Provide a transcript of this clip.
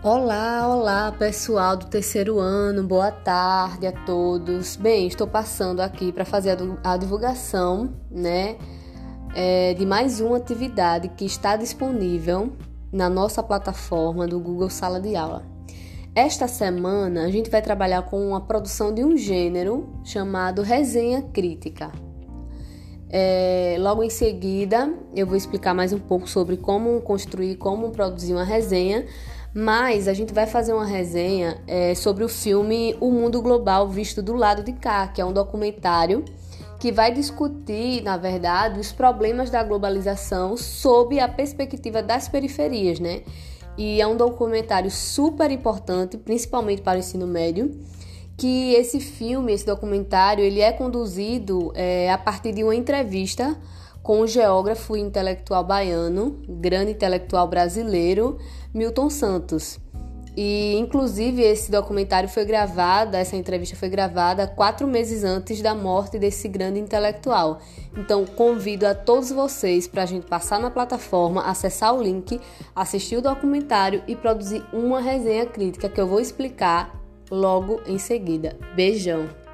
Olá, olá pessoal do terceiro ano, boa tarde a todos. Bem, estou passando aqui para fazer a divulgação, né, é, de mais uma atividade que está disponível na nossa plataforma do Google Sala de Aula. Esta semana a gente vai trabalhar com a produção de um gênero chamado resenha crítica. É, logo em seguida, eu vou explicar mais um pouco sobre como construir, como produzir uma resenha mas a gente vai fazer uma resenha é, sobre o filme O Mundo Global Visto do Lado de Cá, que é um documentário que vai discutir, na verdade, os problemas da globalização sob a perspectiva das periferias, né? E é um documentário super importante, principalmente para o ensino médio, que esse filme, esse documentário, ele é conduzido é, a partir de uma entrevista com o geógrafo e intelectual baiano, grande intelectual brasileiro, Milton Santos. E, inclusive, esse documentário foi gravado, essa entrevista foi gravada quatro meses antes da morte desse grande intelectual. Então, convido a todos vocês para a gente passar na plataforma, acessar o link, assistir o documentário e produzir uma resenha crítica que eu vou explicar logo em seguida. Beijão!